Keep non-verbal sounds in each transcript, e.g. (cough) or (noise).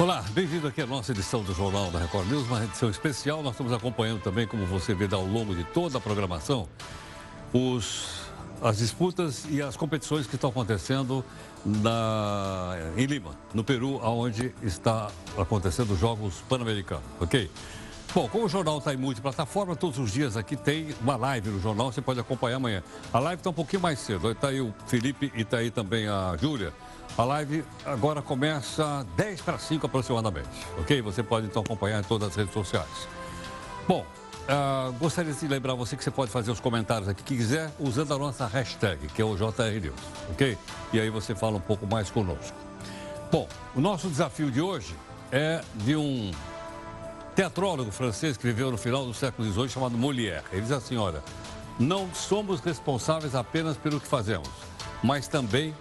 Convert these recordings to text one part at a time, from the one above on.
Olá, bem-vindo aqui à nossa edição do Jornal da Record News, uma edição especial. Nós estamos acompanhando também, como você vê ao longo de toda a programação, os, as disputas e as competições que estão acontecendo na, em Lima, no Peru, onde está acontecendo os Jogos Pan-Americanos, ok? Bom, como o jornal está em multiplataforma, todos os dias aqui tem uma live no jornal, você pode acompanhar amanhã. A live está um pouquinho mais cedo, está aí o Felipe e está aí também a Júlia. A live agora começa 10 para 5 aproximadamente, ok? Você pode então acompanhar em todas as redes sociais. Bom, uh, gostaria de lembrar você que você pode fazer os comentários aqui que quiser usando a nossa hashtag, que é o JR News, ok? E aí você fala um pouco mais conosco. Bom, o nosso desafio de hoje é de um teatrólogo francês que viveu no final do século XVIII chamado Molière. Ele diz assim, olha, não somos responsáveis apenas pelo que fazemos, mas também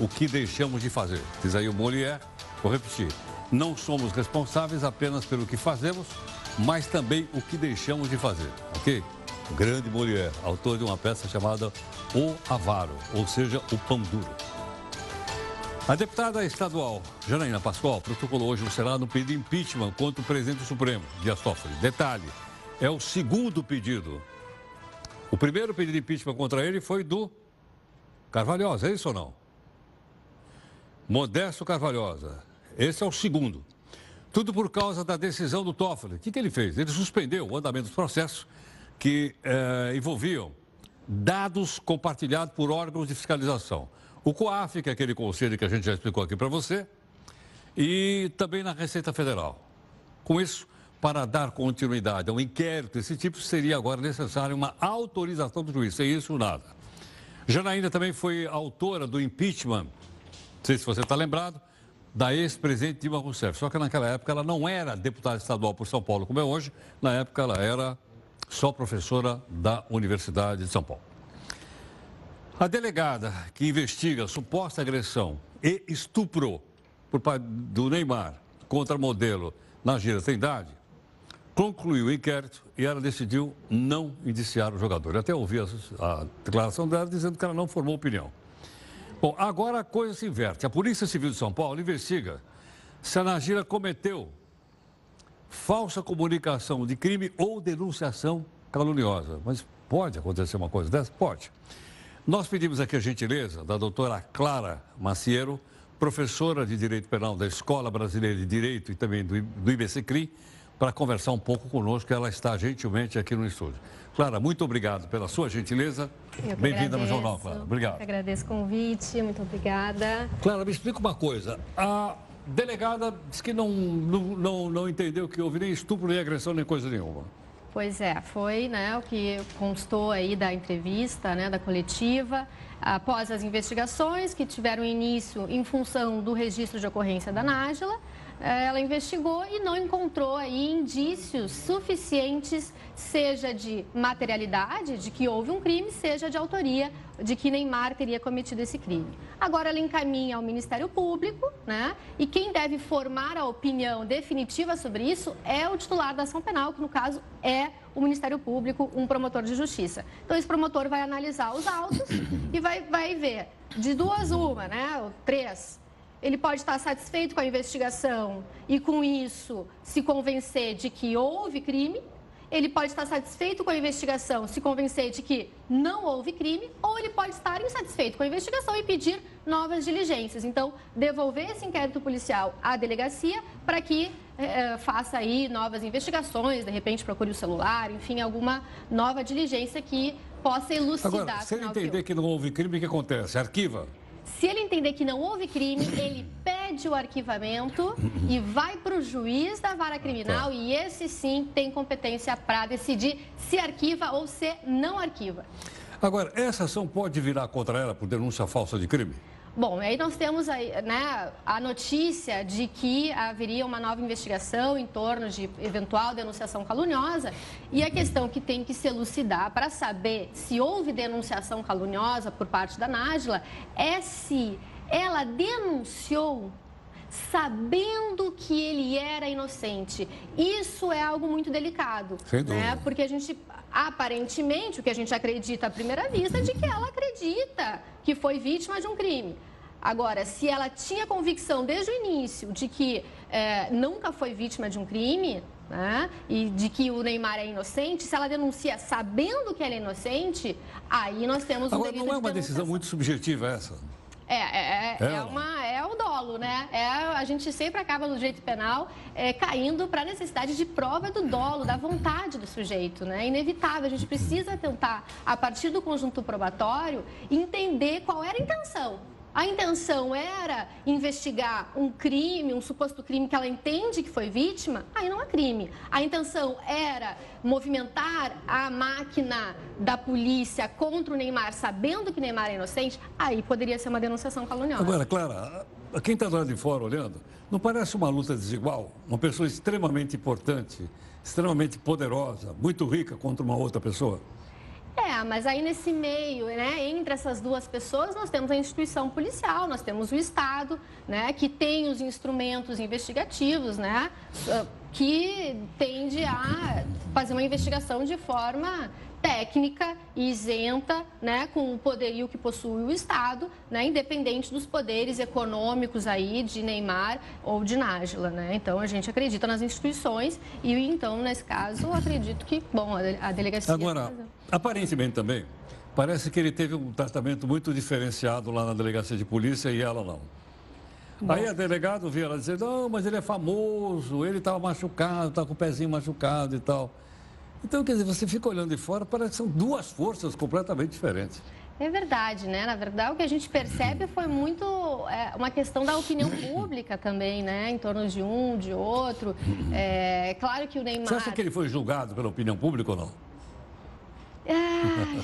o que deixamos de fazer. Diz aí o Molière, vou repetir. Não somos responsáveis apenas pelo que fazemos, mas também o que deixamos de fazer, ok? O grande Molière, autor de uma peça chamada O Avaro, ou seja, o pão duro. A deputada estadual Janaína Pascoal protocolou hoje no Senado um pedido de impeachment contra o presidente do Supremo, Dias Toffoli. Detalhe, é o segundo pedido. O primeiro pedido de impeachment contra ele foi do Carvalhosa, é isso ou não? Modesto Carvalhosa. Esse é o segundo. Tudo por causa da decisão do Toffoli. O que, que ele fez? Ele suspendeu o andamento dos processos que eh, envolviam dados compartilhados por órgãos de fiscalização. O COAF, que é aquele conselho que a gente já explicou aqui para você, e também na Receita Federal. Com isso, para dar continuidade a um inquérito desse tipo, seria agora necessário uma autorização do juiz. Sem isso, nada. Janaína também foi autora do impeachment sei se você está lembrado, da ex-presidente Dilma Rousseff. Só que naquela época ela não era deputada estadual por São Paulo, como é hoje. Na época ela era só professora da Universidade de São Paulo. A delegada que investiga suposta agressão e estupro por parte do Neymar contra modelo na Gira Trindade concluiu o inquérito e ela decidiu não indiciar o jogador. Eu até ouvi a, a declaração dela dizendo que ela não formou opinião. Bom, agora a coisa se inverte. A Polícia Civil de São Paulo investiga se a Nagira cometeu falsa comunicação de crime ou denunciação caluniosa. Mas pode acontecer uma coisa dessa? Pode. Nós pedimos aqui a gentileza da doutora Clara Maciero, professora de Direito Penal da Escola Brasileira de Direito e também do, IBCCRI, para conversar um pouco conosco. Ela está gentilmente aqui no estúdio. Clara, muito obrigado pela sua gentileza. Bem-vinda no Jornal, Clara. Obrigado. Eu agradeço o convite, muito obrigada. Clara, me explica uma coisa. A delegada disse que não, não, não, não entendeu que houve nem estupro, nem agressão, nem coisa nenhuma. Pois é, foi né, o que constou aí da entrevista, né, da coletiva, após as investigações que tiveram início em função do registro de ocorrência da Nájila ela investigou e não encontrou aí indícios suficientes, seja de materialidade, de que houve um crime, seja de autoria, de que Neymar teria cometido esse crime. Agora ela encaminha ao Ministério Público, né? E quem deve formar a opinião definitiva sobre isso é o titular da ação penal, que no caso é o Ministério Público, um promotor de justiça. Então esse promotor vai analisar os autos (coughs) e vai, vai ver de duas uma, né? Ou três ele pode estar satisfeito com a investigação e, com isso, se convencer de que houve crime. Ele pode estar satisfeito com a investigação, se convencer de que não houve crime, ou ele pode estar insatisfeito com a investigação e pedir novas diligências. Então, devolver esse inquérito policial à delegacia para que eh, faça aí novas investigações, de repente procure o celular, enfim, alguma nova diligência que possa elucidar. Agora, se ele entender que não houve crime, o que acontece? Arquiva? Se ele entender que não houve crime, ele pede o arquivamento e vai para o juiz da vara criminal tá. e esse sim tem competência para decidir se arquiva ou se não arquiva. Agora, essa ação pode virar contra ela por denúncia falsa de crime? Bom, aí nós temos aí, né, a notícia de que haveria uma nova investigação em torno de eventual denunciação caluniosa e a questão que tem que se elucidar para saber se houve denunciação caluniosa por parte da Nájila é se ela denunciou sabendo que ele era inocente. Isso é algo muito delicado, Sem né? Porque a gente aparentemente o que a gente acredita à primeira vista é de que ela acredita que foi vítima de um crime. Agora, se ela tinha convicção desde o início de que é, nunca foi vítima de um crime, né, e de que o Neymar é inocente, se ela denuncia sabendo que ele é inocente, aí nós temos um Agora, não é uma decisão muito subjetiva essa? É, é, é, é, uma, é o dolo, né? É, a gente sempre acaba no direito penal é, caindo para a necessidade de prova do dolo, da vontade do sujeito, né? É inevitável. A gente precisa tentar, a partir do conjunto probatório, entender qual era a intenção a intenção era investigar um crime, um suposto crime que ela entende que foi vítima, aí não é crime. A intenção era movimentar a máquina da polícia contra o Neymar, sabendo que Neymar é inocente, aí poderia ser uma denunciação caluniosa. Agora, Clara, quem está lá de fora olhando, não parece uma luta desigual? Uma pessoa extremamente importante, extremamente poderosa, muito rica contra uma outra pessoa? É, mas aí nesse meio, né, entre essas duas pessoas, nós temos a instituição policial, nós temos o Estado, né, que tem os instrumentos investigativos, né, ah, que tende a fazer uma investigação de forma técnica e isenta, né, com o poderio que possui o Estado, né, independente dos poderes econômicos aí de Neymar ou de Nájila, né? Então a gente acredita nas instituições e então nesse caso acredito que, bom, a delegacia Agora, aparentemente também parece que ele teve um tratamento muito diferenciado lá na delegacia de polícia e ela não. Bom. Aí a delegado via ela dizer, não, mas ele é famoso, ele estava machucado, está com o pezinho machucado e tal. Então, quer dizer, você fica olhando de fora, parece que são duas forças completamente diferentes. É verdade, né? Na verdade, o que a gente percebe foi muito é, uma questão da opinião (coughs) pública também, né? Em torno de um, de outro. É claro que o Neymar. Você acha que ele foi julgado pela opinião pública ou não? É,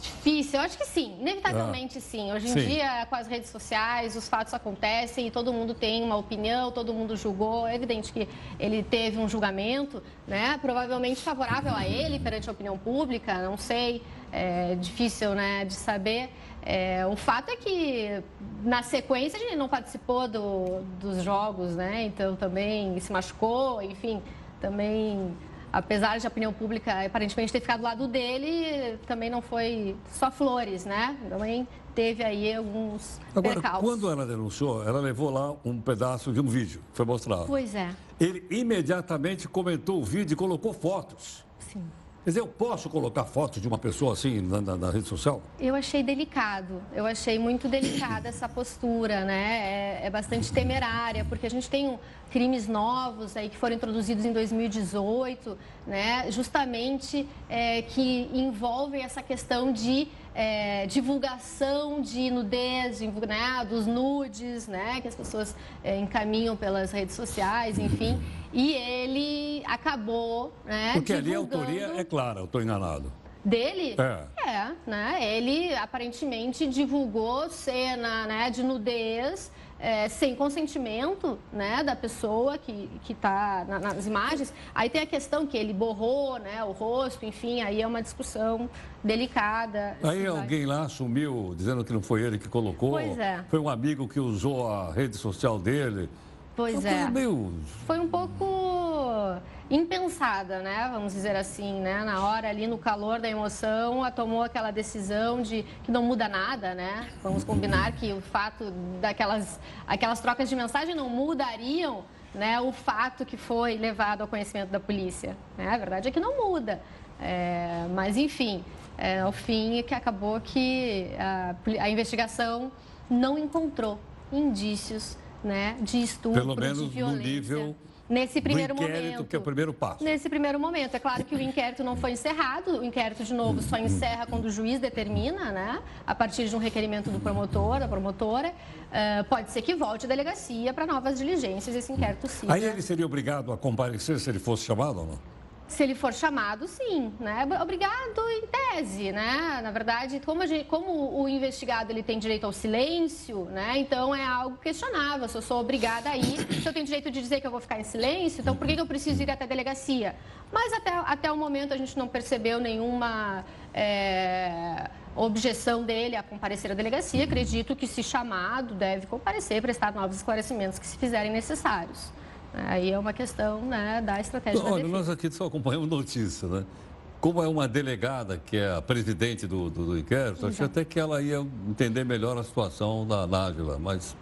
difícil, eu acho que sim, inevitavelmente ah, sim. Hoje em sim. dia, com as redes sociais, os fatos acontecem e todo mundo tem uma opinião, todo mundo julgou. É evidente que ele teve um julgamento, né? Provavelmente favorável a ele perante a opinião pública, não sei, é difícil né, de saber. É, o fato é que, na sequência, a gente não participou do, dos jogos, né? Então também se machucou, enfim, também apesar de a opinião pública aparentemente ter ficado do lado dele, também não foi só flores, né? Também teve aí alguns Agora, percalços. quando ela denunciou, ela levou lá um pedaço de um vídeo, foi mostrado. Pois é. Ele imediatamente comentou o vídeo e colocou fotos. Sim. Quer dizer, eu posso colocar fotos de uma pessoa assim na, na, na, rede social? Eu achei delicado. Eu achei muito delicada essa postura, né? É, é, bastante temerária, porque a gente tem crimes novos aí que foram introduzidos em 2018, né? Justamente é, que envolvem essa questão de é, divulgação de nudez, de, né, dos nudes, né, que as pessoas é, encaminham pelas redes sociais, enfim. E ele acabou, né, Porque divulgando... ali a autoria é clara, eu estou enganado. Dele? É. É, né? Ele aparentemente divulgou cena né, de nudez é, sem consentimento né, da pessoa que está na, nas imagens. Aí tem a questão que ele borrou né, o rosto, enfim, aí é uma discussão delicada. Aí alguém lá assumiu, dizendo que não foi ele que colocou. Pois é. Foi um amigo que usou a rede social dele. Pois é. Foi um pouco impensada, né? Vamos dizer assim, né? Na hora ali, no calor da emoção, ela tomou aquela decisão de que não muda nada, né? Vamos combinar que o fato daquelas aquelas trocas de mensagem não mudariam, né? O fato que foi levado ao conhecimento da polícia. Né? A verdade é que não muda. É, mas enfim, é, ao fim é que acabou que a, a investigação não encontrou indícios né, de estupro, Pelo menos de violência. no nível Nesse primeiro do inquérito, momento. que é o primeiro passo. Nesse primeiro momento. É claro que o inquérito não foi encerrado. O inquérito, de novo, só encerra quando o juiz determina, né? A partir de um requerimento do promotor, da promotora. Uh, pode ser que volte a delegacia para novas diligências esse inquérito siga. Aí ele seria obrigado a comparecer se ele fosse chamado ou não? Se ele for chamado, sim, né? Obrigado em tese, né? Na verdade, como, gente, como, o investigado ele tem direito ao silêncio, né? Então é algo questionável. Se eu sou obrigada a ir, se eu tenho direito de dizer que eu vou ficar em silêncio, então por que, eu preciso ir até a delegacia? Mas até, até o momento a gente não percebeu nenhuma é, objeção dele a comparecer à delegacia. Acredito que, se chamado, deve comparecer, prestar novos esclarecimentos que se fizerem necessários. Aí é uma questão né, da estratégia Olha, da nós aqui só acompanhamos notícia, né? como é uma delegada que é a presidente do, do, do inquérito, achei até que ela ia entender melhor a situação da Nájila, mas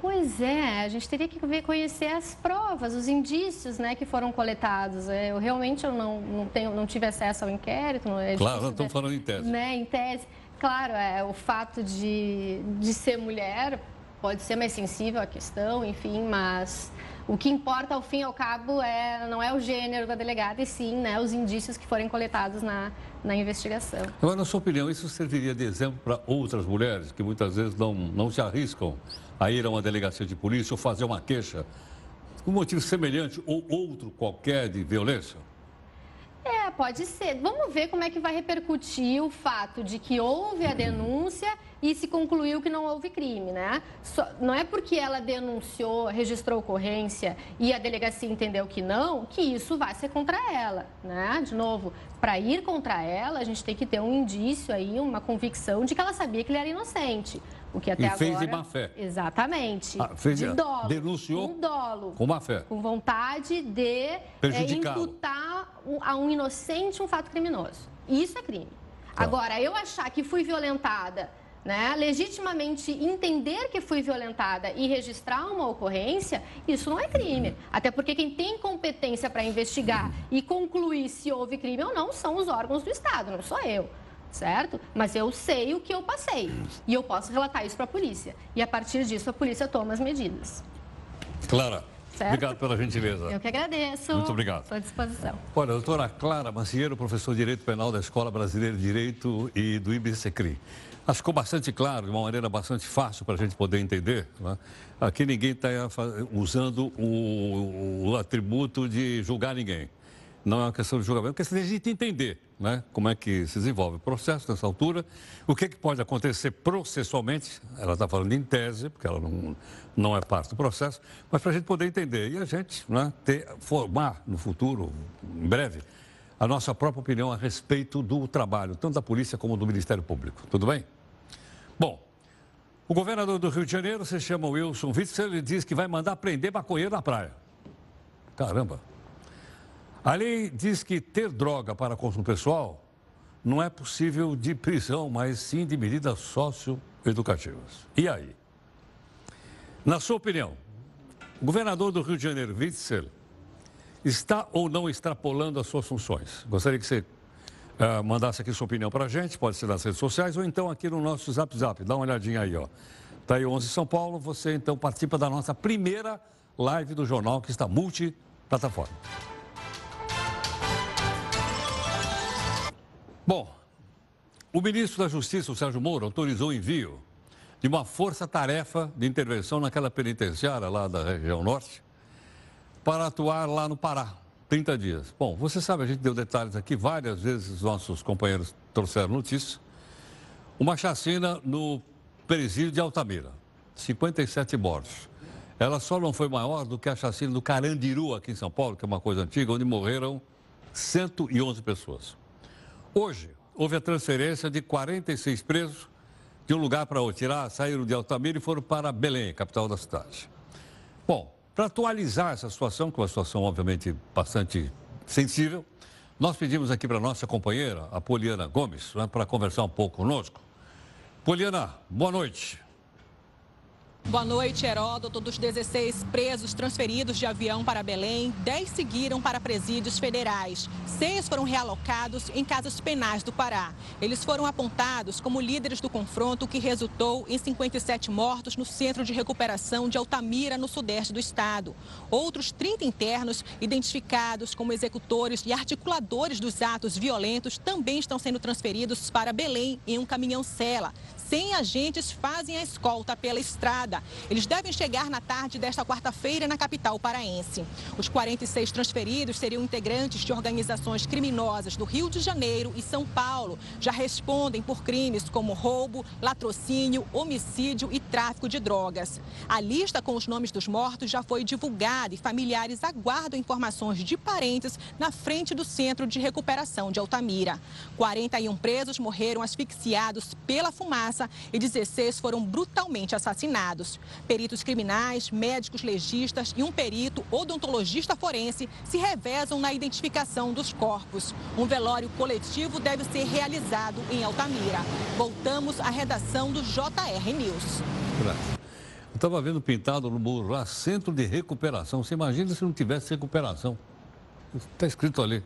Pois é, a gente teria que ver, conhecer as provas, os indícios né, que foram coletados. É, eu realmente eu não, não, tenho, não tive acesso ao inquérito. É claro, nós estamos falando em tese. Né, em tese. Claro, é, o fato de, de ser mulher pode ser mais sensível à questão, enfim, mas o que importa, ao fim e ao cabo, é, não é o gênero da delegada, e sim né, os indícios que forem coletados na, na investigação. Agora, na sua opinião, isso serviria de exemplo para outras mulheres que muitas vezes não, não se arriscam a ir a uma delegacia de polícia ou fazer uma queixa com um motivo semelhante ou outro qualquer de violência? É, pode ser. Vamos ver como é que vai repercutir o fato de que houve a denúncia e se concluiu que não houve crime, né? Só, não é porque ela denunciou, registrou ocorrência e a delegacia entendeu que não, que isso vai ser contra ela, né? De novo, para ir contra ela, a gente tem que ter um indício aí, uma convicção de que ela sabia que ele era inocente. O que até e agora... fez de má fé. Exatamente. Ah, fez de dolo. Denunciou. Com dolo. Com má fé. Com vontade de é, imputar a um inocente um fato criminoso. Isso é crime. Tá. Agora, eu achar que fui violentada, né, legitimamente entender que fui violentada e registrar uma ocorrência, isso não é crime. Até porque quem tem competência para investigar e concluir se houve crime ou não são os órgãos do Estado, não sou eu certo? Mas eu sei o que eu passei e eu posso relatar isso para a polícia. E a partir disso a polícia toma as medidas. Clara, certo? obrigado pela gentileza. Eu que agradeço. Muito obrigado. Estou à disposição. Olha, doutora Clara Macieiro, professor de Direito Penal da Escola Brasileira de Direito e do IBCCRI. Acho que ficou bastante claro, de uma maneira bastante fácil para a gente poder entender. Né? Aqui ninguém está usando o, o atributo de julgar ninguém não é uma questão de julgamento, é uma questão de a gente entender né, como é que se desenvolve o processo nessa altura, o que, é que pode acontecer processualmente, ela está falando em tese, porque ela não, não é parte do processo, mas para a gente poder entender e a gente né, ter, formar no futuro, em breve, a nossa própria opinião a respeito do trabalho, tanto da polícia como do Ministério Público. Tudo bem? Bom, o governador do Rio de Janeiro se chama Wilson Witzel e diz que vai mandar prender maconheiro na praia. Caramba! A lei diz que ter droga para consumo pessoal não é possível de prisão, mas sim de medidas socioeducativas. E aí? Na sua opinião, o governador do Rio de Janeiro, Witzel, está ou não extrapolando as suas funções? Gostaria que você uh, mandasse aqui sua opinião para a gente, pode ser nas redes sociais ou então aqui no nosso Zap Zap. Dá uma olhadinha aí, ó. Está aí 11 São Paulo, você então participa da nossa primeira live do jornal que está multiplataforma. Bom, o ministro da Justiça, o Sérgio Moro, autorizou o envio de uma força-tarefa de intervenção naquela penitenciária lá da região norte para atuar lá no Pará, 30 dias. Bom, você sabe, a gente deu detalhes aqui, várias vezes os nossos companheiros trouxeram notícia. Uma chacina no presídio de Altamira, 57 mortos. Ela só não foi maior do que a chacina do Carandiru, aqui em São Paulo, que é uma coisa antiga, onde morreram 111 pessoas. Hoje, houve a transferência de 46 presos de um lugar para outro. Tirar, saíram de Altamira e foram para Belém, capital da cidade. Bom, para atualizar essa situação, que é uma situação obviamente bastante sensível, nós pedimos aqui para nossa companheira, a Poliana Gomes, né, para conversar um pouco conosco. Poliana, boa noite. Boa noite, Heródoto. Dos 16 presos transferidos de avião para Belém, 10 seguiram para presídios federais. Seis foram realocados em casas penais do Pará. Eles foram apontados como líderes do confronto que resultou em 57 mortos no Centro de Recuperação de Altamira, no sudeste do estado. Outros 30 internos, identificados como executores e articuladores dos atos violentos, também estão sendo transferidos para Belém em um caminhão-cela. 100 agentes fazem a escolta pela estrada. Eles devem chegar na tarde desta quarta-feira na capital paraense. Os 46 transferidos seriam integrantes de organizações criminosas do Rio de Janeiro e São Paulo. Já respondem por crimes como roubo, latrocínio, homicídio e tráfico de drogas. A lista com os nomes dos mortos já foi divulgada e familiares aguardam informações de parentes na frente do Centro de Recuperação de Altamira. 41 presos morreram asfixiados pela fumaça e 16 foram brutalmente assassinados. Peritos criminais, médicos legistas e um perito odontologista forense se revezam na identificação dos corpos. Um velório coletivo deve ser realizado em Altamira. Voltamos à redação do JR News. Eu estava vendo pintado no muro lá, centro de recuperação. Você imagina se não tivesse recuperação? Está escrito ali.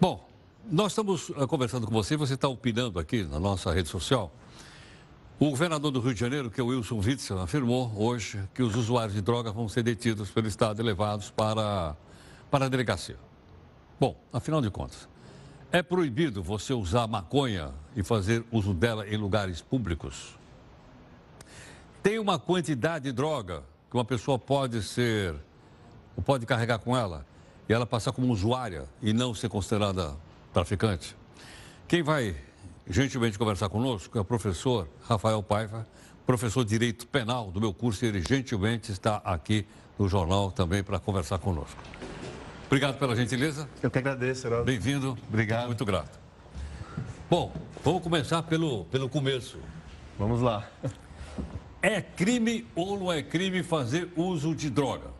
Bom, nós estamos eh, conversando com você, você está opinando aqui na nossa rede social. O governador do Rio de Janeiro, que é o Wilson Witzel, afirmou hoje que os usuários de drogas vão ser detidos pelo Estado e levados para, para a delegacia. Bom, afinal de contas, é proibido você usar maconha e fazer uso dela em lugares públicos? Tem uma quantidade de droga que uma pessoa pode ser, pode carregar com ela, e ela passar como usuária e não ser considerada traficante? Quem vai gentilmente conversar conosco é o professor Rafael Paiva, professor de Direito Penal do meu curso, e ele gentilmente está aqui no jornal também para conversar conosco. Obrigado pela gentileza. Eu que agradeço, Heraldo. Bem-vindo. Obrigado. Muito grato. Bom, vamos começar pelo, pelo começo. Vamos lá. É crime ou não é crime fazer uso de droga?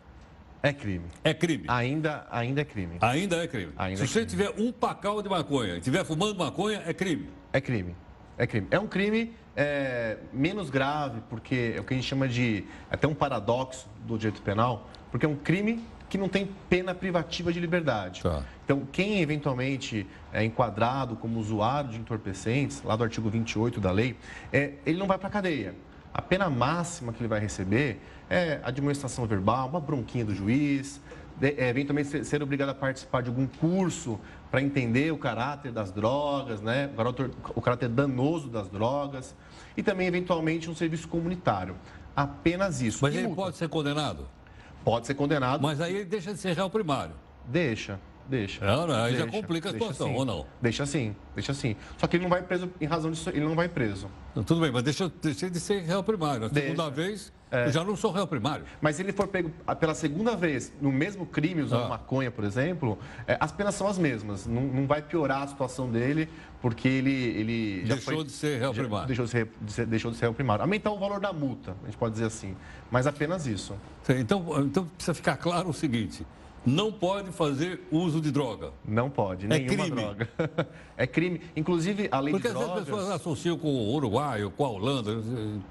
É crime. É crime. Ainda, ainda é crime. Ainda é crime. Ainda Se é você crime. tiver um pacal de maconha e estiver fumando maconha, é crime. É crime. É crime. É um crime é, menos grave, porque é o que a gente chama de. Até um paradoxo do direito penal, porque é um crime que não tem pena privativa de liberdade. Tá. Então, quem eventualmente é enquadrado como usuário de entorpecentes, lá do artigo 28 da lei, é, ele não vai para a cadeia. A pena máxima que ele vai receber é admoestação verbal, uma bronquinha do juiz, de, é, eventualmente ser, ser obrigado a participar de algum curso para entender o caráter das drogas, né? o, caráter, o caráter danoso das drogas, e também, eventualmente, um serviço comunitário. Apenas isso. Mas E ele multa? pode ser condenado. Pode ser condenado. Mas aí ele deixa de ser réu primário. Deixa, deixa. É, não, aí já Deixa, complica a situação, sim. ou não? Deixa sim, deixa sim. Só que ele não vai preso em razão disso, ele não vai preso. Então, Tudo bem, mas deixa, deixa de ser réu primário. A Deixa. segunda vez, É. eu já não sou réu primário. Mas se ele for pego pela segunda vez no mesmo crime, usando Ah. maconha, por exemplo, é, as penas são as mesmas. Não, não vai piorar a situação dele, porque ele. ele já Deixou foi- de ser réu já primário. Deixou de, ser, de ser- deixou de ser réu primário. Aumentar o valor da multa, a gente pode dizer assim. Mas apenas isso. Então, então precisa ficar claro o seguinte: não pode fazer uso de droga. Não pode, É nenhuma crime. droga. (laughs) é crime. Inclusive, a lei Porque de às vezes as drogas... pessoas associam com o Uruguai ou com a Holanda,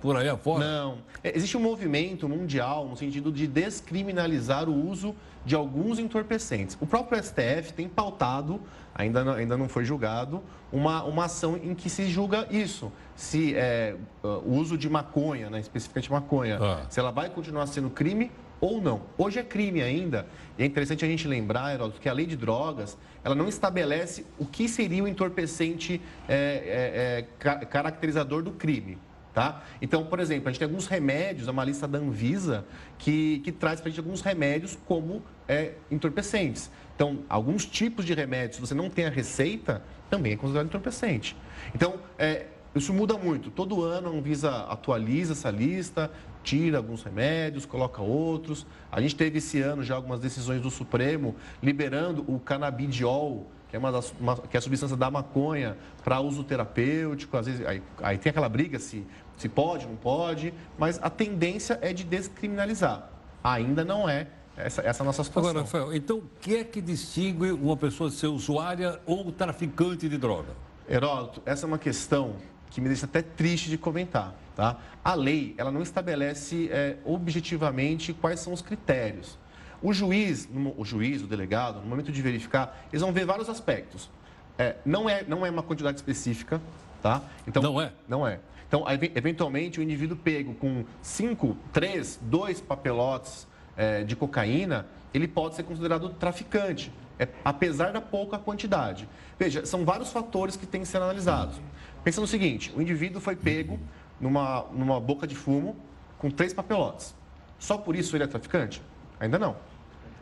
por aí afora. Não. É, Existe um movimento mundial no sentido de descriminalizar o uso de alguns entorpecentes. O próprio STF tem pautado, ainda não, ainda não foi julgado, uma, uma ação em que se julga isso. Se é, uh, o uso de maconha, né, especificamente maconha, Ah. se ela vai continuar sendo crime ou não. Hoje é crime ainda. E é interessante a gente lembrar, Heródoto, que a lei de drogas, ela não estabelece o que seria o entorpecente é, é, é, ca- caracterizador do crime. Tá? Então, por exemplo, a gente tem alguns remédios, é uma lista da Anvisa, que, que traz para a gente alguns remédios como é, entorpecentes. Então, alguns tipos de remédios, se você não tem a receita, também é considerado entorpecente. Então, é, isso muda muito. Todo ano a Anvisa atualiza essa lista, tira alguns remédios, coloca outros. A gente teve esse ano já algumas decisões do Supremo liberando o canabidiol, que é, uma das- uma- que é a substância da maconha, para uso terapêutico. Às vezes, aí, aí tem aquela briga se, se pode, não pode, mas a tendência é de descriminalizar. Ainda não é essa, essa nossa situação. Agora, Rafael, então o que é que distingue uma pessoa de ser usuária ou traficante de droga? Heródoto, essa é uma questão que me deixa até triste de comentar. Tá? A lei ela não estabelece é, objetivamente quais são os critérios. O juiz, o juiz, o delegado, no momento de verificar, eles vão ver vários aspectos. É, não, é, não é uma quantidade específica, tá? Então, Não é? Não é. Então, eventualmente, o indivíduo pego com cinco, três, dois papelotes é, de cocaína, ele pode ser considerado traficante, é, apesar da pouca quantidade. Veja, são vários fatores que têm que ser analisados. Pensa no seguinte, o indivíduo foi pego numa, numa boca de fumo com três papelotes. Só por isso ele é traficante? Ainda não.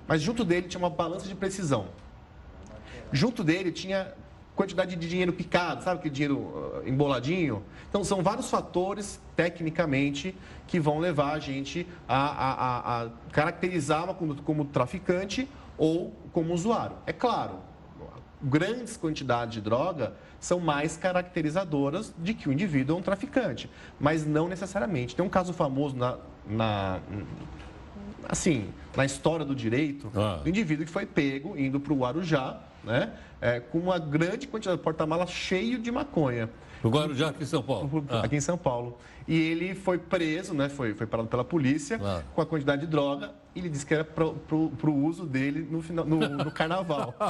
Mas junto dele tinha uma balança de precisão. Junto dele tinha quantidade de dinheiro picado, sabe aquele dinheiro ah, emboladinho? Então, são vários fatores, tecnicamente, que vão levar a gente a, a- a- a caracterizar uma conduta como traficante ou como usuário. É claro, grandes quantidades de droga são mais caracterizadoras de que o indivíduo é um traficante, mas não necessariamente. Tem um caso famoso na, na assim, na história do direito, ah. do indivíduo que foi pego indo para o Guarujá, né, é, com uma grande quantidade de porta-malas cheio de maconha. O Guarujá aqui em São Paulo. Ah. Aqui em São Paulo. E ele foi preso, né? Foi, foi parado pela polícia ah. com a quantidade de droga. E ele disse que era para o uso dele no, final, no, no, carnaval. (laughs)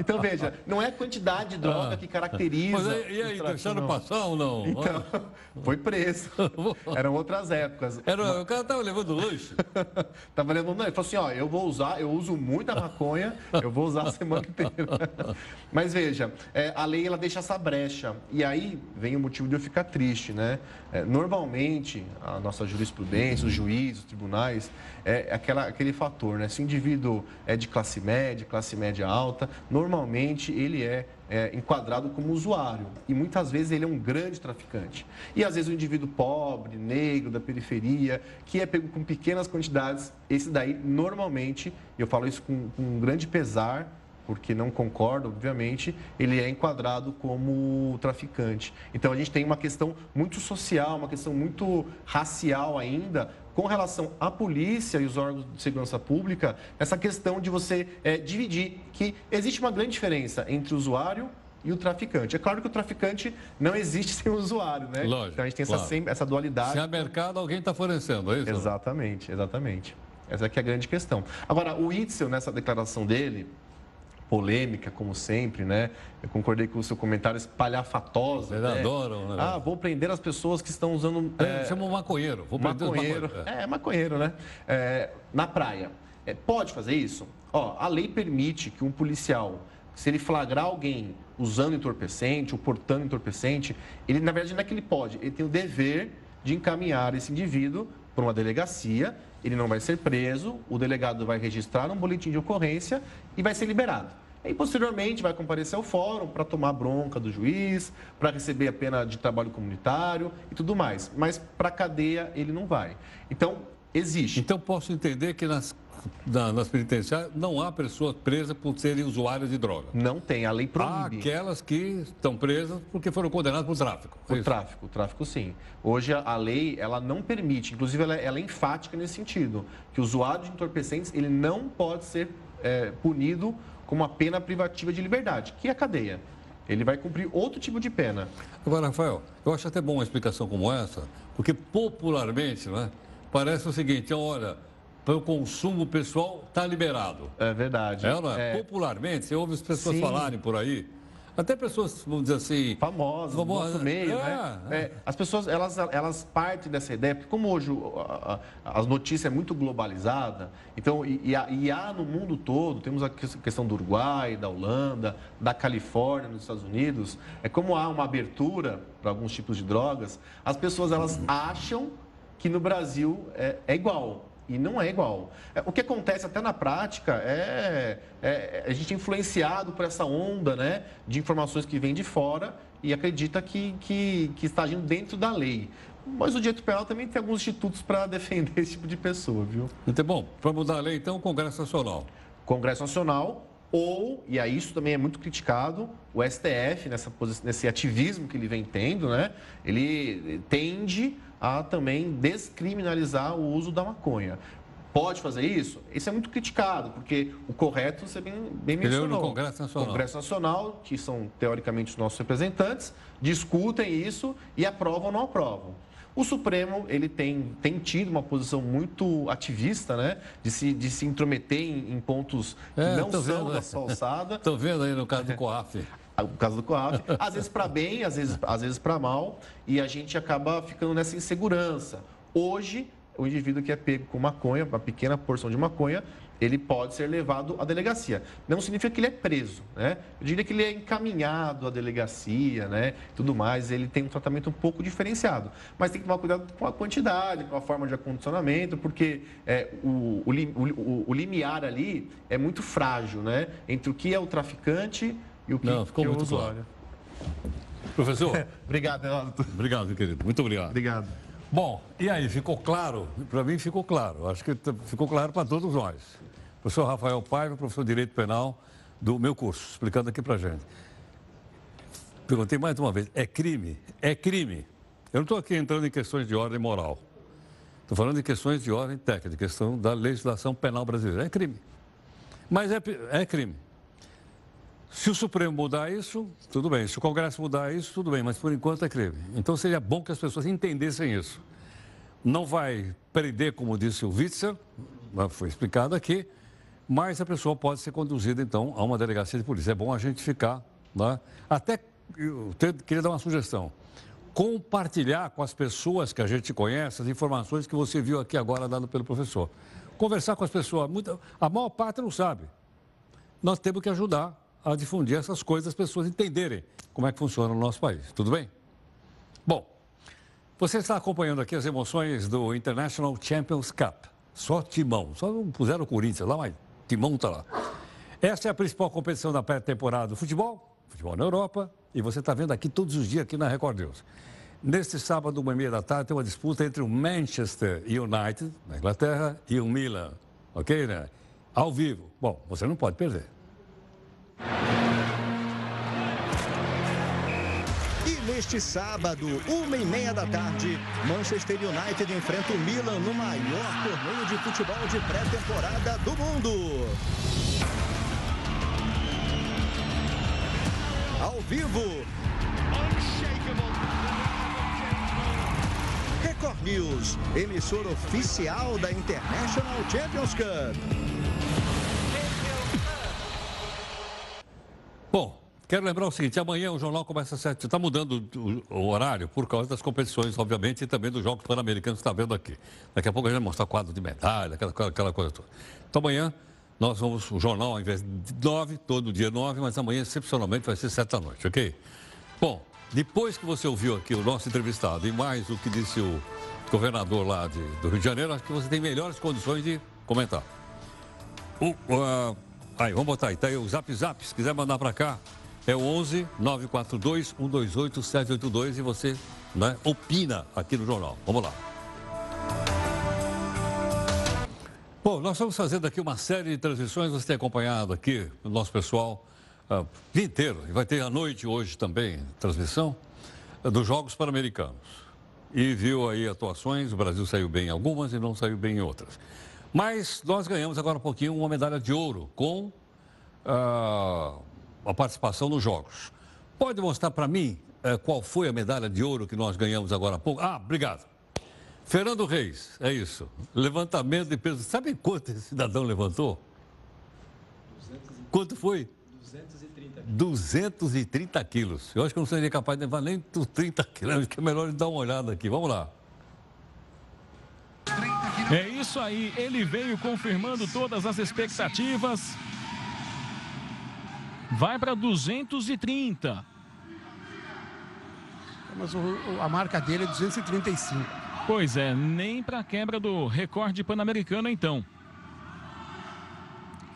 Então, veja, não é a quantidade de droga ah. que caracteriza. Mas aí, e aí, deixaram passar ou não? Então, foi preso. (laughs) Eram outras épocas. Era, o cara estava levando lanche? (laughs) Estava levando. Ele falou assim: ó, eu vou usar, eu uso muita maconha, eu vou usar a semana inteira. Mas veja, é, a lei ela deixa essa brecha. E aí vem o motivo de eu ficar triste, né? É, normalmente, a nossa jurisprudência, os juízes, os tribunais, é aquela, aquele fator, né? Se o indivíduo é de classe média, classe média alta, normalmente ele é, é enquadrado como usuário e muitas vezes ele é um grande traficante. E às vezes o indivíduo pobre, negro, da periferia, que é pego com pequenas quantidades, esse daí normalmente, eu falo isso com, com um grande pesar, porque não concorda, obviamente, ele é enquadrado como traficante. Então a gente tem uma questão muito social, uma questão muito racial ainda, com relação à polícia e os órgãos de segurança pública, essa questão de você é, dividir que existe uma grande diferença entre o usuário e o traficante. É claro que o traficante não existe (laughs) sem o usuário, né? Lógico, então a gente tem claro. essa, essa dualidade. Se há mercado, alguém está fornecendo, é isso? Exatamente, exatamente. Essa é, é a grande questão. Agora, o Itzel, nessa declaração dele, polêmica, como sempre, né? Eu concordei com o seu comentário espalhafatosa. Eles né? adoram, né? Ah, vou prender as pessoas que estão usando. É, é, chama maconheiro. Vou prender maconheiro. É, é maconheiro, né? É, na praia. É, pode fazer isso? Ó, a lei permite que um policial, se ele flagrar alguém usando entorpecente ou portando entorpecente, ele, na verdade, não é que ele pode, ele tem o dever de encaminhar esse indivíduo para uma delegacia ele não vai ser preso, o delegado vai registrar um boletim de ocorrência e vai ser liberado. E posteriormente vai comparecer ao fórum para tomar bronca do juiz, para receber a pena de trabalho comunitário e tudo mais. Mas para a cadeia ele não vai. Então, existe. Então posso entender que nas na, nas penitenciárias não há pessoas presas por serem usuários de droga. Não tem, a lei proíbe. Há aquelas que estão presas porque foram condenadas por tráfico. Por tráfico, o tráfico sim. Hoje a, a, lei, ela não permite, inclusive ela, ela, é enfática nesse sentido, que o usuário de entorpecentes, ele não pode ser é, punido com uma pena privativa de liberdade, que é a cadeia. Ele vai cumprir outro tipo de pena. Agora, Rafael, eu acho até bom uma explicação como essa, porque popularmente, né, parece o seguinte, olha, para o consumo pessoal está liberado. É verdade. É, não é? é. Popularmente, você ouve as pessoas Sim. falarem por aí. Até pessoas, vamos dizer assim... Famosas, no nosso meio, é, né? É. é. as pessoas, elas, elas partem dessa ideia, porque como hoje a, a, as notícias é muito globalizada, então, e, e, há, e, há, no mundo todo, temos a questão do Uruguai, da Holanda, da Califórnia, nos Estados Unidos, é como há uma abertura para alguns tipos de drogas, as pessoas, elas acham que no Brasil é, é igual. E não é igual. É, o que acontece até na prática é, é, a gente é influenciado por essa onda né, de informações que vem de fora e acredita que, que, que está agindo dentro da lei. Mas o direito penal também tem alguns institutos para (laughs) defender esse tipo de pessoa, viu? Muito bom. Para mudar a lei, então, o Congresso Nacional. Congresso Nacional ou, e aí isso também é muito criticado, o STF, nessa, nesse ativismo que ele vem tendo, né? Ele tende a também descriminalizar o uso da maconha. Pode fazer isso? Isso é muito criticado, porque o correto, você bem, bem mencionou. no Congresso Nacional. Congresso Nacional, que são teoricamente os nossos representantes, discutem isso e aprovam ou não aprovam. O Supremo ele tem, tem tido uma posição muito ativista, né? De se, de se intrometer em, em pontos que é, não são vendo, da sua alçada. Estou (laughs) vendo aí no caso do COAF. O caso do COAF, às vezes para bem, às vezes, às vezes para mal, e a gente acaba ficando nessa insegurança. Hoje, o indivíduo que é pego com maconha, uma pequena porção de maconha, ele pode ser levado à delegacia. Não significa que ele é preso, né? Eu diria que ele é encaminhado à delegacia, né? Tudo mais, ele tem um tratamento um pouco diferenciado. Mas tem que tomar cuidado com a quantidade, com a forma de acondicionamento, porque é, o, o, o, o, limiar ali é muito frágil, né? Entre o que é o traficante e o que, Não, ficou que é o usuário. Claro. Professor? (laughs) obrigado, Renato. Obrigado, querido. Muito obrigado. Obrigado. Bom, e aí, ficou claro? Para mim ficou claro. Acho que ficou claro para todos nós. Professor Rafael Paiva, professor de Direito Penal do meu curso, explicando aqui para gente. Perguntei mais uma vez, é crime? É crime. Eu não estou aqui entrando em questões de ordem moral. Estou falando de questões de ordem técnica, questão da legislação penal brasileira. É crime. Mas é, é crime. Se o Supremo mudar isso, tudo bem. Se o Congresso mudar isso, tudo bem. Mas por enquanto é crime. Então seria bom que as pessoas entendessem isso. Não vai prender, como disse o Witzer, foi explicado aqui, mas a pessoa pode ser conduzida, então, a uma delegacia de polícia. É bom a gente ficar. Né? Até eu queria dar uma sugestão compartilhar com as pessoas que a gente conhece as informações que você viu aqui agora dado pelo professor. Conversar com as pessoas, muita, a maior parte não sabe. Nós temos que ajudar a difundir essas coisas, as pessoas entenderem como é que funciona no nosso país. Tudo bem? Bom, você está acompanhando aqui as emoções do International Champions Cup. Só timão, só não puseram o Corinthians lá, mas timão está lá. Esta é a principal competição da pré-temporada do futebol, futebol na Europa, e você está vendo aqui todos os dias aqui na Record News. Neste sábado, uma e meia da tarde, tem uma disputa entre o Manchester United, na Inglaterra, e o Milan. Ok, né? Ao vivo. Bom, você não pode perder. Neste sábado, uma e meia da tarde, Manchester United enfrenta o Milan no maior torneio de futebol de pré-temporada do mundo. Ao vivo, Record News, emissora oficial da International Champions Cup. Bom, quero lembrar o seguinte: amanhã o jornal começa às sete. Está mudando o, horário por causa das competições, obviamente, e também dos Jogos Pan-Americanos que está vendo aqui. Daqui a pouco a gente vai mostrar quadro de medalha, aquela, aquela coisa toda. Então amanhã nós vamos, o jornal, ao invés de nove, todo dia nove, mas amanhã, excepcionalmente, vai ser sete da noite, ok? Bom, depois que você ouviu aqui o nosso entrevistado e mais o que disse o governador lá de, do Rio de Janeiro, acho que você tem melhores condições de comentar. O, uh, aí, vamos botar aí, tá aí o Zap Zap, se quiser mandar para cá, é o 11 942 128 782 e você né, opina aqui no jornal. Vamos lá. Bom, nós estamos fazendo aqui uma série de transmissões, você tem acompanhado aqui o nosso pessoal uh, dia inteiro, e vai ter à noite hoje também transmissão uh, dos Jogos Pan-Americanos. E viu aí atuações, o Brasil saiu bem em algumas e não saiu bem em outras. Mas nós ganhamos agora um pouquinho uma medalha de ouro com uh, a participação nos Jogos. Pode mostrar para mim uh, qual foi a medalha de ouro que nós ganhamos agora há pouco? Ah, obrigado. Fernando Reis, é isso. Levantamento de peso. Sabe quanto esse cidadão levantou? Quanto foi? 230 quilos. Eu acho que eu não seria capaz de levar nem os 30 quilos, que é melhor dar uma olhada aqui. Vamos lá. É isso aí, ele veio confirmando todas as expectativas. Vai para 230. Mas o, a marca dele é 235. Pois é, nem para a quebra do recorde pan-americano então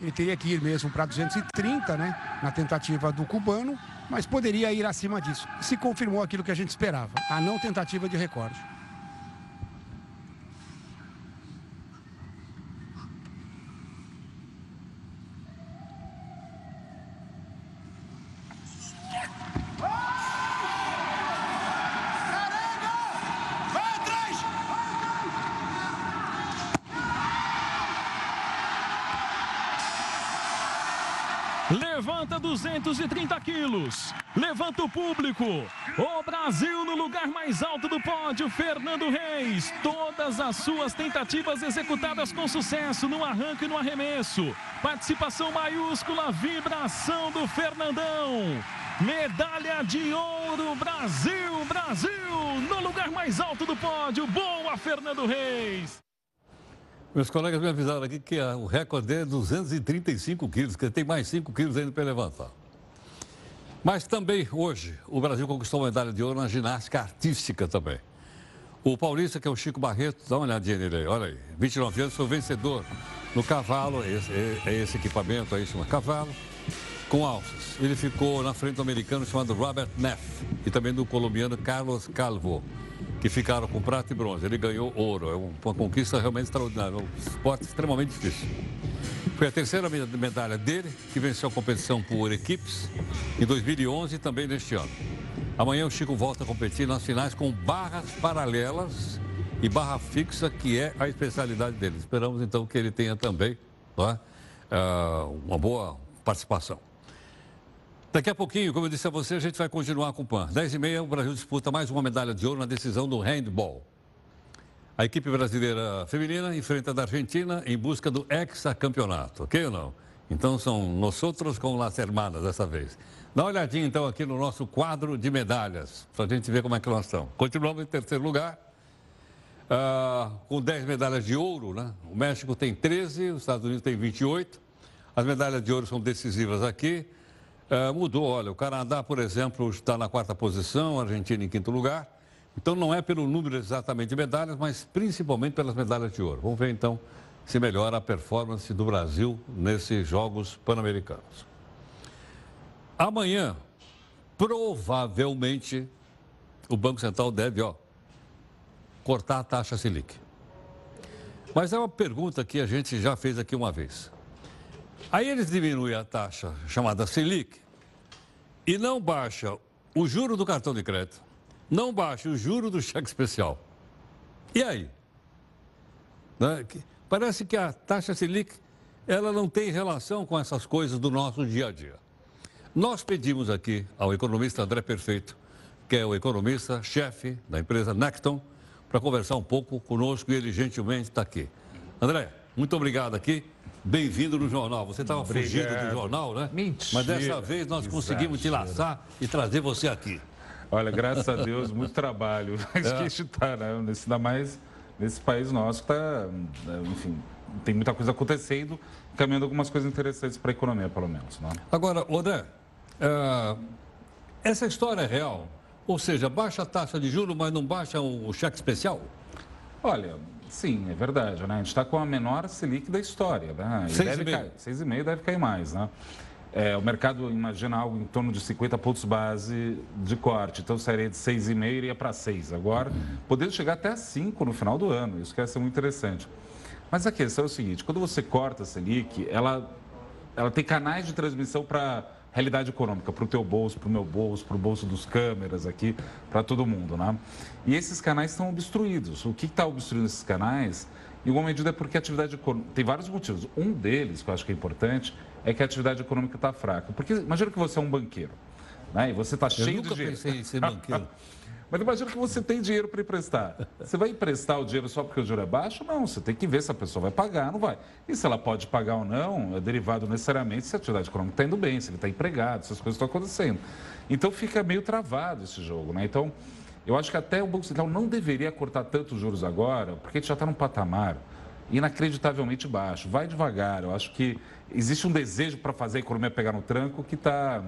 ele teria que ir mesmo para 230, né? Na tentativa do cubano, mas poderia ir acima disso. Se confirmou aquilo que a gente esperava, a não tentativa de recorde. 230 quilos. Levanta o público. O Brasil no lugar mais alto do pódio. Fernando Reis. Todas as suas tentativas executadas com sucesso no arranque e no arremesso. Participação maiúscula. Vibração do Fernandão. Medalha de ouro, Brasil, Brasil, no lugar mais alto do pódio. Boa, Fernando Reis. Meus colegas me avisaram aqui que o recorde é 235 quilos, que tem mais 5 quilos ainda para levantar. Mas também hoje o Brasil conquistou uma medalha de ouro na ginástica artística também. O paulista, que é o Chico Barreto, dá uma olhadinha nele aí, olha aí, 29 anos, foi vencedor no cavalo, esse, é, é esse equipamento aí, chama cavalo, com alças. Ele ficou na frente do americano chamado Robert Neff e também do colombiano Carlos Calvo que ficaram com prata e bronze. Ele ganhou ouro. É uma conquista realmente extraordinária. É um esporte extremamente difícil. Foi a terceira medalha dele, que venceu a competição por equipes em 2011 e também neste ano. Amanhã o Chico volta a competir nas finais com barras paralelas e barra fixa, que é a especialidade dele. Esperamos então que ele tenha também é? uma boa participação. Daqui a pouquinho, como eu disse a você, a gente vai continuar com o PAN. 10 e meia, o Brasil disputa mais uma medalha de ouro na decisão do handball. A equipe brasileira feminina enfrenta a da Argentina em busca do hexacampeonato, ok ou não? Então são nós outros com as hermanas dessa vez. Dá uma olhadinha então aqui no nosso quadro de medalhas, para a gente ver como é que nós estamos. Continuamos em terceiro lugar, uh, com 10 medalhas de ouro, né? O México tem 13, os Estados Unidos tem 28. As medalhas de ouro são decisivas aqui. Uh, mudou, olha, o Canadá, por exemplo, está na quarta posição, a Argentina em quinto lugar. Então não é pelo número exatamente de medalhas, mas principalmente pelas medalhas de ouro. Vamos ver então se melhora a performance do Brasil nesses Jogos Pan-Americanos. Amanhã, provavelmente, o Banco Central deve, ó, cortar a taxa Selic. Mas é uma pergunta que a gente já fez aqui uma vez. Aí eles diminuem a taxa chamada Selic e não baixa o juro do cartão de crédito, não baixa o juro do cheque especial. E aí? Né? Parece que a taxa Selic ela não tem relação com essas coisas do nosso dia a dia. Nós pedimos aqui ao economista André Perfeito, que é o economista-chefe da empresa Necton, para conversar um pouco conosco e ele gentilmente está aqui. André, muito obrigado aqui. Bem-vindo no jornal. Você estava fugido do jornal, né? Mentira. Mas dessa vez nós conseguimos te laçar e trazer você aqui. Olha, graças a Deus, muito (laughs) trabalho. (laughs) Mas é. que está, né? Ainda mais nesse país nosso que está, enfim, tem muita coisa acontecendo, caminhando algumas coisas interessantes para a economia, pelo menos. Né? Agora, André, uh, essa história é real? Ou seja, baixa a taxa de juros, mas não baixa o cheque especial? Olha, sim, é verdade. Né? A gente está com a menor Selic da história. Né? E seis, deve e cair, seis e meio deve cair mais. Né? É, o mercado imagina algo em torno de 50 pontos base de corte. Então, sairia de 6,5 e iria para 6. Agora, podendo chegar até 5 no final do ano. Isso que vai ser muito interessante. Mas a questão é o seguinte, quando você corta a Selic, ela, ela tem canais de transmissão para realidade econômica, para o teu bolso, para o meu bolso, para o bolso dos câmeras aqui, para todo mundo, né? E esses canais estão obstruídos. O que está obstruindo esses canais, em alguma medida, é porque a atividade econômica... Tem vários motivos. Um deles, que eu acho que é importante, é que a atividade econômica está fraca. Porque imagina que você é um banqueiro, né? E você está cheio de dinheiro. Eu nunca pensei em ser banqueiro. (laughs) Mas imagina que você tem dinheiro para emprestar. Você vai emprestar o dinheiro só porque o juro é baixo? Não, você tem que ver se a pessoa vai pagar, não vai. E se ela pode pagar ou não, é derivado necessariamente se a atividade econômica está indo bem, se ele está empregado, se as coisas estão acontecendo. Então fica meio travado esse jogo, né? Então, eu acho que até o Banco Central não deveria cortar tantos juros agora, porque a gente já está num patamar inacreditavelmente baixo. Vai devagar. Eu acho que existe um desejo para fazer a economia pegar no tranco que está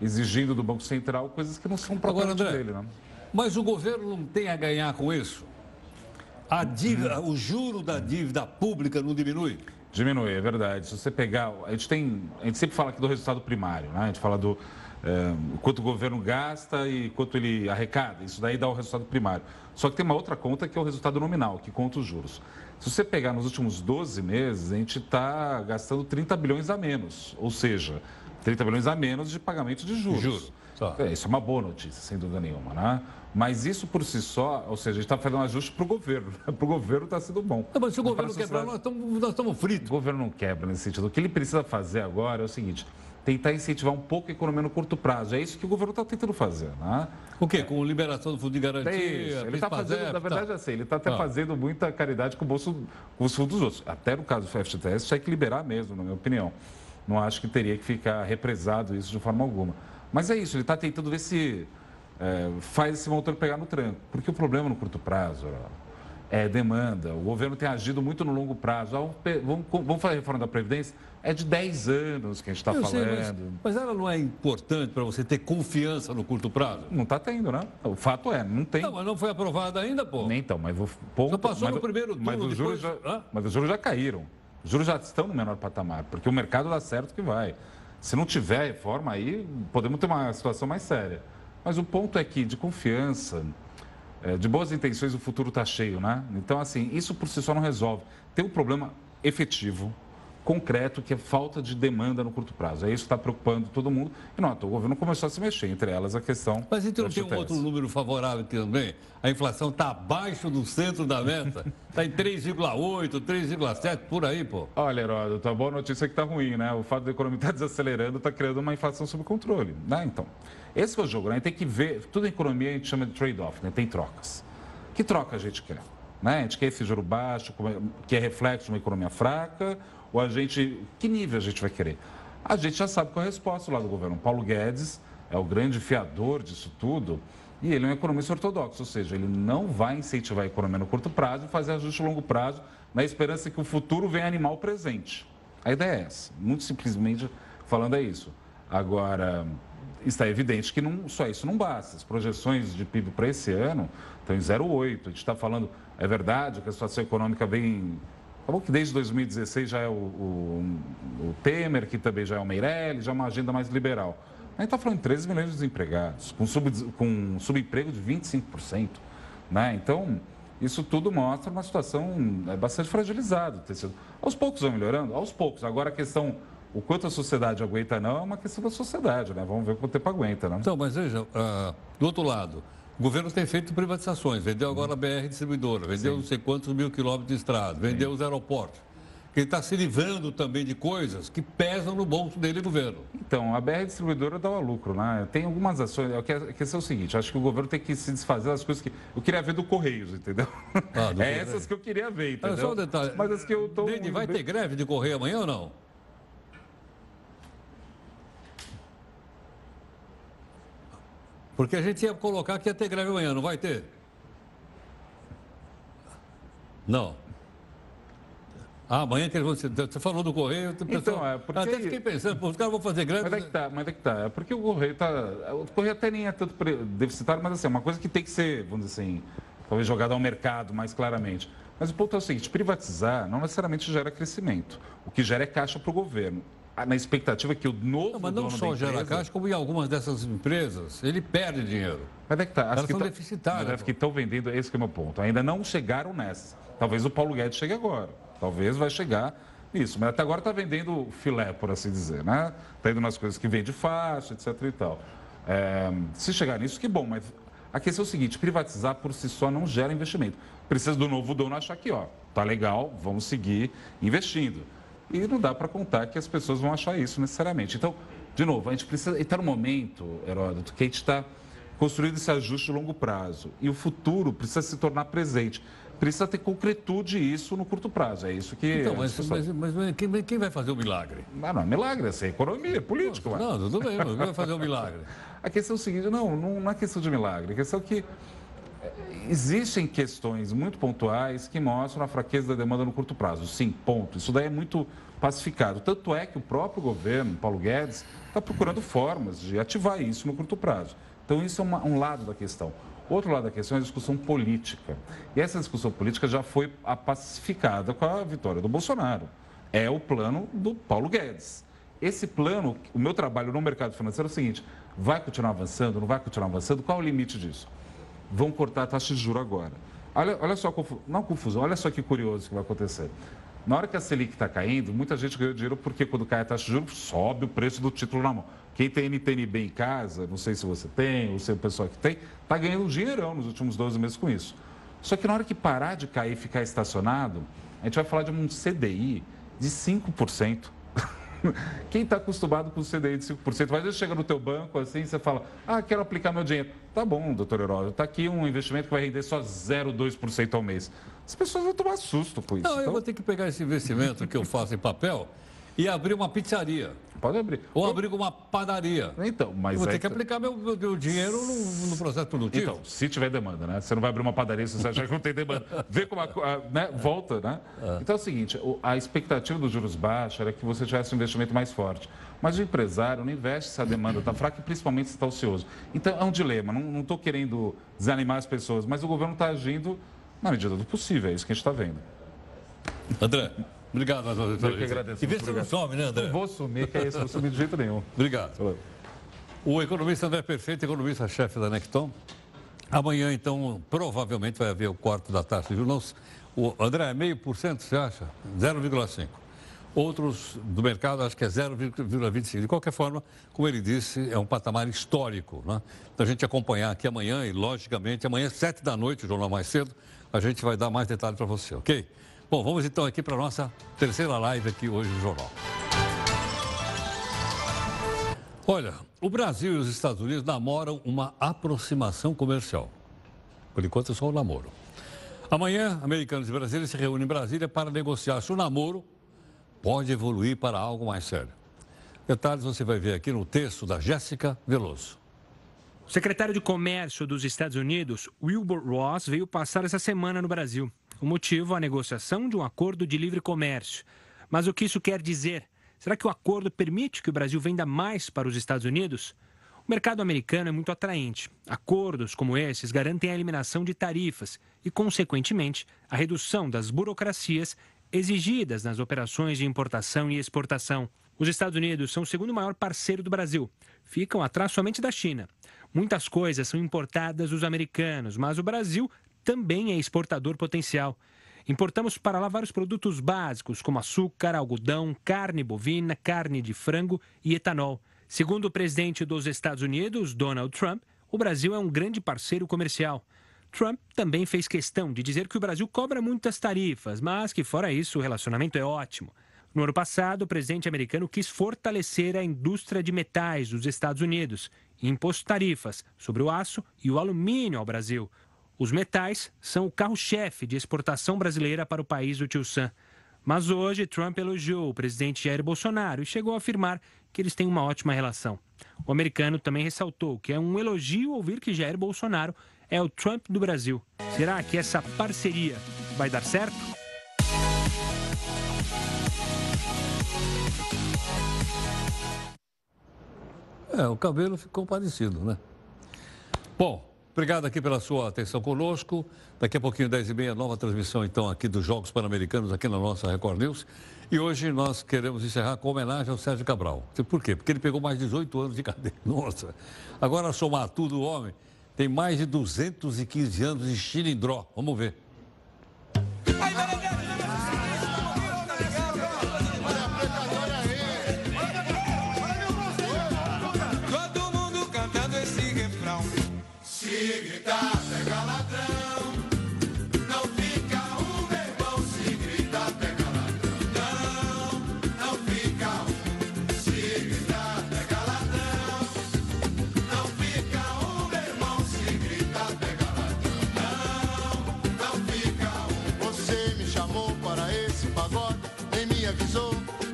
exigindo do Banco Central coisas que não são propriamente Agora, André, dele. Né? Mas o governo não tem a ganhar com isso? A dívida, o juro da dívida pública não diminui? Diminui, é verdade. Se você pegar, a gente tem, a gente sempre fala aqui do resultado primário, né? A gente fala do é, quanto o governo gasta e quanto ele arrecada. Isso daí dá o resultado primário. Só que tem uma outra conta que é o resultado nominal, que conta os juros. Se você pegar nos últimos 12 meses, a gente está gastando 30 bilhões a menos. Ou seja, 30 bilhões a menos de pagamento de juros. Juros. É, isso é uma boa notícia, sem dúvida nenhuma, né? Mas isso por si só, ou seja, a gente está fazendo um ajuste para o governo. Para o governo está sendo bom. Não, mas se o governo quebrar, nós estamos, nós estamos fritos. O governo não quebra nesse sentido. O que ele precisa fazer agora é o seguinte: tentar incentivar um pouco a economia no curto prazo. É isso que o governo está tentando fazer. Né? O quê? Com liberação do fundo de garantia? É ele está fazendo, na verdade, tá. assim, ele está até ah. fazendo muita caridade com o bolso, com os fundos dos outros. Até no caso do FGTS, tinha que liberar mesmo, na minha opinião. Não acho que teria que ficar represado isso de forma alguma. Mas é isso, ele está tentando ver se é, faz esse motor pegar no tranco. Porque o problema no curto prazo é demanda. O governo tem agido muito no longo prazo. Vamos, vamos fazer a reforma da Previdência? É de 10 anos que a gente está falando. Sei, mas, mas, ela não é importante para você ter confiança no curto prazo? Não está tendo, né? O fato é, não tem. Não, mas não foi aprovada ainda, pô. Nem então, mas o ponto... Só passou mas, no primeiro turno, mas os, juros já, mas os juros já caíram. Os juros já estão no menor patamar, porque o mercado dá certo que vai. Se não tiver reforma, aí podemos ter uma situação mais séria. Mas o ponto é que, de confiança, é, de boas intenções, o futuro está cheio, né? Então, assim, isso por si só não resolve. Tem um problema efetivo, concreto, que é falta de demanda no curto prazo. É isso que está preocupando todo mundo. E nota, o governo começou a se mexer, entre elas a questão. Mas então tem um outro número favorável aqui também. A inflação está abaixo do centro da meta. Está (laughs) em 3,8, 3,7, por aí, pô. Olha, Heródoto, a boa notícia é que está ruim, né? O fato da economia estar tá desacelerando está criando uma inflação sob controle. Né? Então, esse é o jogo, né? Tem que ver. Tudo em economia a gente chama de trade-off, né? Tem trocas. Que troca a gente quer? Né? A gente quer esse juro baixo, que é reflexo de uma economia fraca, ou a gente. Que nível a gente vai querer? A gente já sabe qual é a resposta lá do governo. Paulo Guedes é o grande fiador disso tudo. E ele é um economista ortodoxo, ou seja, ele não vai incentivar a economia no curto prazo e fazer ajuste a longo prazo, na esperança que o futuro venha animar o presente. A ideia é essa. Muito simplesmente falando é isso. Agora, está evidente que não, só isso não basta. As projeções de PIB para esse ano estão em 0,8. A gente está falando, é verdade que a situação econômica vem Acabou que desde 2016 já é o, o, o, Temer, que também já é o Meirelles, já é uma agenda mais liberal. A gente está falando de 13 milhões de desempregados, com, sub, com subemprego de 25%. Né? Então, isso tudo mostra uma situação é, bastante fragilizada. Aos poucos vai melhorando? Aos poucos. Agora a questão, o quanto a sociedade aguenta não, é uma questão da sociedade, né? Vamos ver quanto tempo aguenta, né? Então, mas veja, uh, do outro lado, o governo tem feito privatizações, vendeu agora a BR distribuidora, vendeu Sim. não sei quantos mil quilômetros de estrada, vendeu Sim. os aeroportos. Ele está se livrando também de coisas que pesam no bolso dele, governo. Então, a BR distribuidora dá lucro, né? Tem algumas ações. A questão é o seguinte: acho que o governo tem que se desfazer das coisas que. Eu queria ver do Correios, entendeu? Ah, do (laughs) é Correio. essas que eu queria ver, entendeu? só um detalhe. Mas as que eu tô. Dede, vai ter greve de Correio amanhã ou não? Porque a gente ia colocar que ia ter greve amanhã, não vai ter? Não. Ah, amanhã que eles vão. Você falou do Correio, então, pessoal, é porque... até fiquei pensando, os caras vão fazer greve. Mas é que tá, mas é que tá. É porque o Correio tá. O Correio até nem é tanto deficitário, mas assim, é uma coisa que tem que ser, vamos dizer assim, talvez jogada ao mercado mais claramente. Mas o ponto é o seguinte: privatizar não necessariamente gera crescimento. O que gera é caixa para o governo na expectativa que o novo. Não, mas não só gera empresa... caixa, como em algumas dessas empresas, ele perde dinheiro. Mas é que tá. As Elas que são tá... deficitárias. As que estão vendendo, esse que é o meu ponto. Ainda não chegaram nessa. Talvez o Paulo Guedes chegue agora. Talvez vai chegar nisso. Mas até agora está vendendo filé, por assim dizer, né? Está indo nas coisas que vende fácil, etc. e tal. É... se chegar nisso, que bom, mas a questão é o seguinte: privatizar por si só não gera investimento. Precisa do novo dono achar que, ó, tá legal, vamos seguir investindo. E não dá para contar que as pessoas vão achar isso necessariamente. Então, de novo, a gente precisa estar no momento, Heródoto, que a gente está construindo esse ajuste de longo prazo. E o futuro precisa se tornar presente. Precisa ter concretude isso no curto prazo. É isso que. Então, mas, pessoas... mas, mas quem, quem, vai fazer o milagre? Não, não é milagre, é economia, é político. Não, não, tudo bem, mas quem vai fazer o milagre? (laughs) A questão é o seguinte: não, não é questão de milagre. A questão é que existem questões muito pontuais que mostram a fraqueza da demanda no curto prazo. Sim, ponto. Isso daí é muito pacificado. Tanto é que o próprio governo, Paulo Guedes, está procurando formas de ativar isso no curto prazo. Então, isso é uma, um lado da questão. Outro lado da questão é a discussão política. E essa discussão política já foi pacificada com a vitória do Bolsonaro. É o plano do Paulo Guedes. Esse plano, o meu trabalho no mercado financeiro é o seguinte: vai continuar avançando, não vai continuar avançando? Qual é o limite disso? Vão cortar a taxa de juros agora. Olha, olha só, não confusão, olha só que curioso que vai acontecer. Na hora que a Selic está caindo, muita gente ganhou dinheiro porque quando cai a taxa de juros, sobe o preço do título na mão. Quem tem NTNB em casa, não sei se você tem, ou se é o pessoal que tem, está ganhando um dinheirão nos últimos 12 meses com isso. Só que na hora que parar de cair e ficar estacionado, a gente vai falar de um CDI de 5%. (laughs) Quem está acostumado com o CDI de 5%, vai vezes chega no teu banco assim e você fala, ah, quero aplicar meu dinheiro. Tá bom, doutor Herói, está aqui um investimento que vai render só 0,2% ao mês. As pessoas vão tomar susto com isso. Não, então... eu vou ter que pegar esse investimento que eu faço em papel e abrir uma pizzaria. Pode abrir. Ou abrir uma padaria. Então, mas. Eu vou ter que aplicar meu, meu, meu dinheiro no, no, processo produtivo. Então, se tiver demanda, né? Você não vai abrir uma padaria se você achar que não tem demanda. (laughs) Vê como a, a né? volta, né? É. Então é o seguinte: a expectativa dos juros baixos era que você tivesse um investimento mais forte. Mas o empresário não investe se a demanda está fraca e principalmente se está ocioso. Então é um dilema. Não estou querendo desanimar as pessoas, mas o governo está agindo na medida do possível. É isso que a gente está vendo. André. Obrigado. Eu que agradeço. E vê se não some, né, André? Não vou sumir, que é isso, não vou sumir de jeito nenhum. Obrigado. Valeu. O economista André Perfeito, economista-chefe da Necton. Amanhã, então, provavelmente vai haver o quarto da taxa de juros. O André, é meio por cento, você acha? 0,5. outros do mercado acho que é 0,25. De qualquer forma, como ele disse, é um patamar histórico. Né? Então a gente acompanhar aqui amanhã e, logicamente, amanhã, sete da noite, o jornal mais cedo, a gente vai dar mais detalhes para você, ok? Bom, vamos então aqui para a nossa terceira live aqui hoje no jornal. Olha, o Brasil e os Estados Unidos namoram uma aproximação comercial. Por enquanto é só o namoro. Amanhã, americanos e brasileiros se reúnem em Brasília para negociar se o namoro pode evoluir para algo mais sério. Detalhes você vai ver aqui no texto da Jéssica Veloso. O secretário de Comércio dos Estados Unidos, Wilbur Ross, veio passar essa semana no Brasil. O motivo, a negociação de um acordo de livre comércio. Mas o que isso quer dizer? Será que o acordo permite que o Brasil venda mais para os Estados Unidos? O mercado americano é muito atraente. Acordos como esses garantem a eliminação de tarifas e, consequentemente, a redução das burocracias exigidas nas operações de importação e exportação. Os Estados Unidos são o segundo maior parceiro do Brasil. Ficam atrás somente da China. Muitas coisas são importadas dos americanos, mas o Brasil também é exportador potencial. Importamos para lá vários produtos básicos, como açúcar, algodão, carne bovina, carne de frango e etanol. Segundo o presidente dos Estados Unidos, Donald Trump, o Brasil é um grande parceiro comercial. Trump também fez questão de dizer que o Brasil cobra muitas tarifas, mas que, fora isso, o relacionamento é ótimo. No ano passado, o presidente americano quis fortalecer a indústria de metais dos Estados Unidos e impôs tarifas sobre o aço e o alumínio ao Brasil. Os metais são o carro-chefe de exportação brasileira para o país do Tio Sam. Mas hoje, Trump elogiou o presidente Jair Bolsonaro e chegou a afirmar que eles têm uma ótima relação. O americano também ressaltou que é um elogio ouvir que Jair Bolsonaro é o Trump do Brasil. Será que essa parceria vai dar certo? É, o cabelo ficou parecido, né? Bom, Obrigado aqui pela sua atenção conosco. Daqui a pouquinho, 10h30, nova transmissão, então, aqui dos Jogos Pan-Americanos, aqui na nossa Record News. E hoje nós queremos encerrar com homenagem ao Sérgio Cabral. Por quê? Porque ele pegou mais de 18 anos de cadeia. (laughs) Nossa! Agora, somar tudo, o homem tem mais de 215 anos de chilindró. Vamos ver. gritar.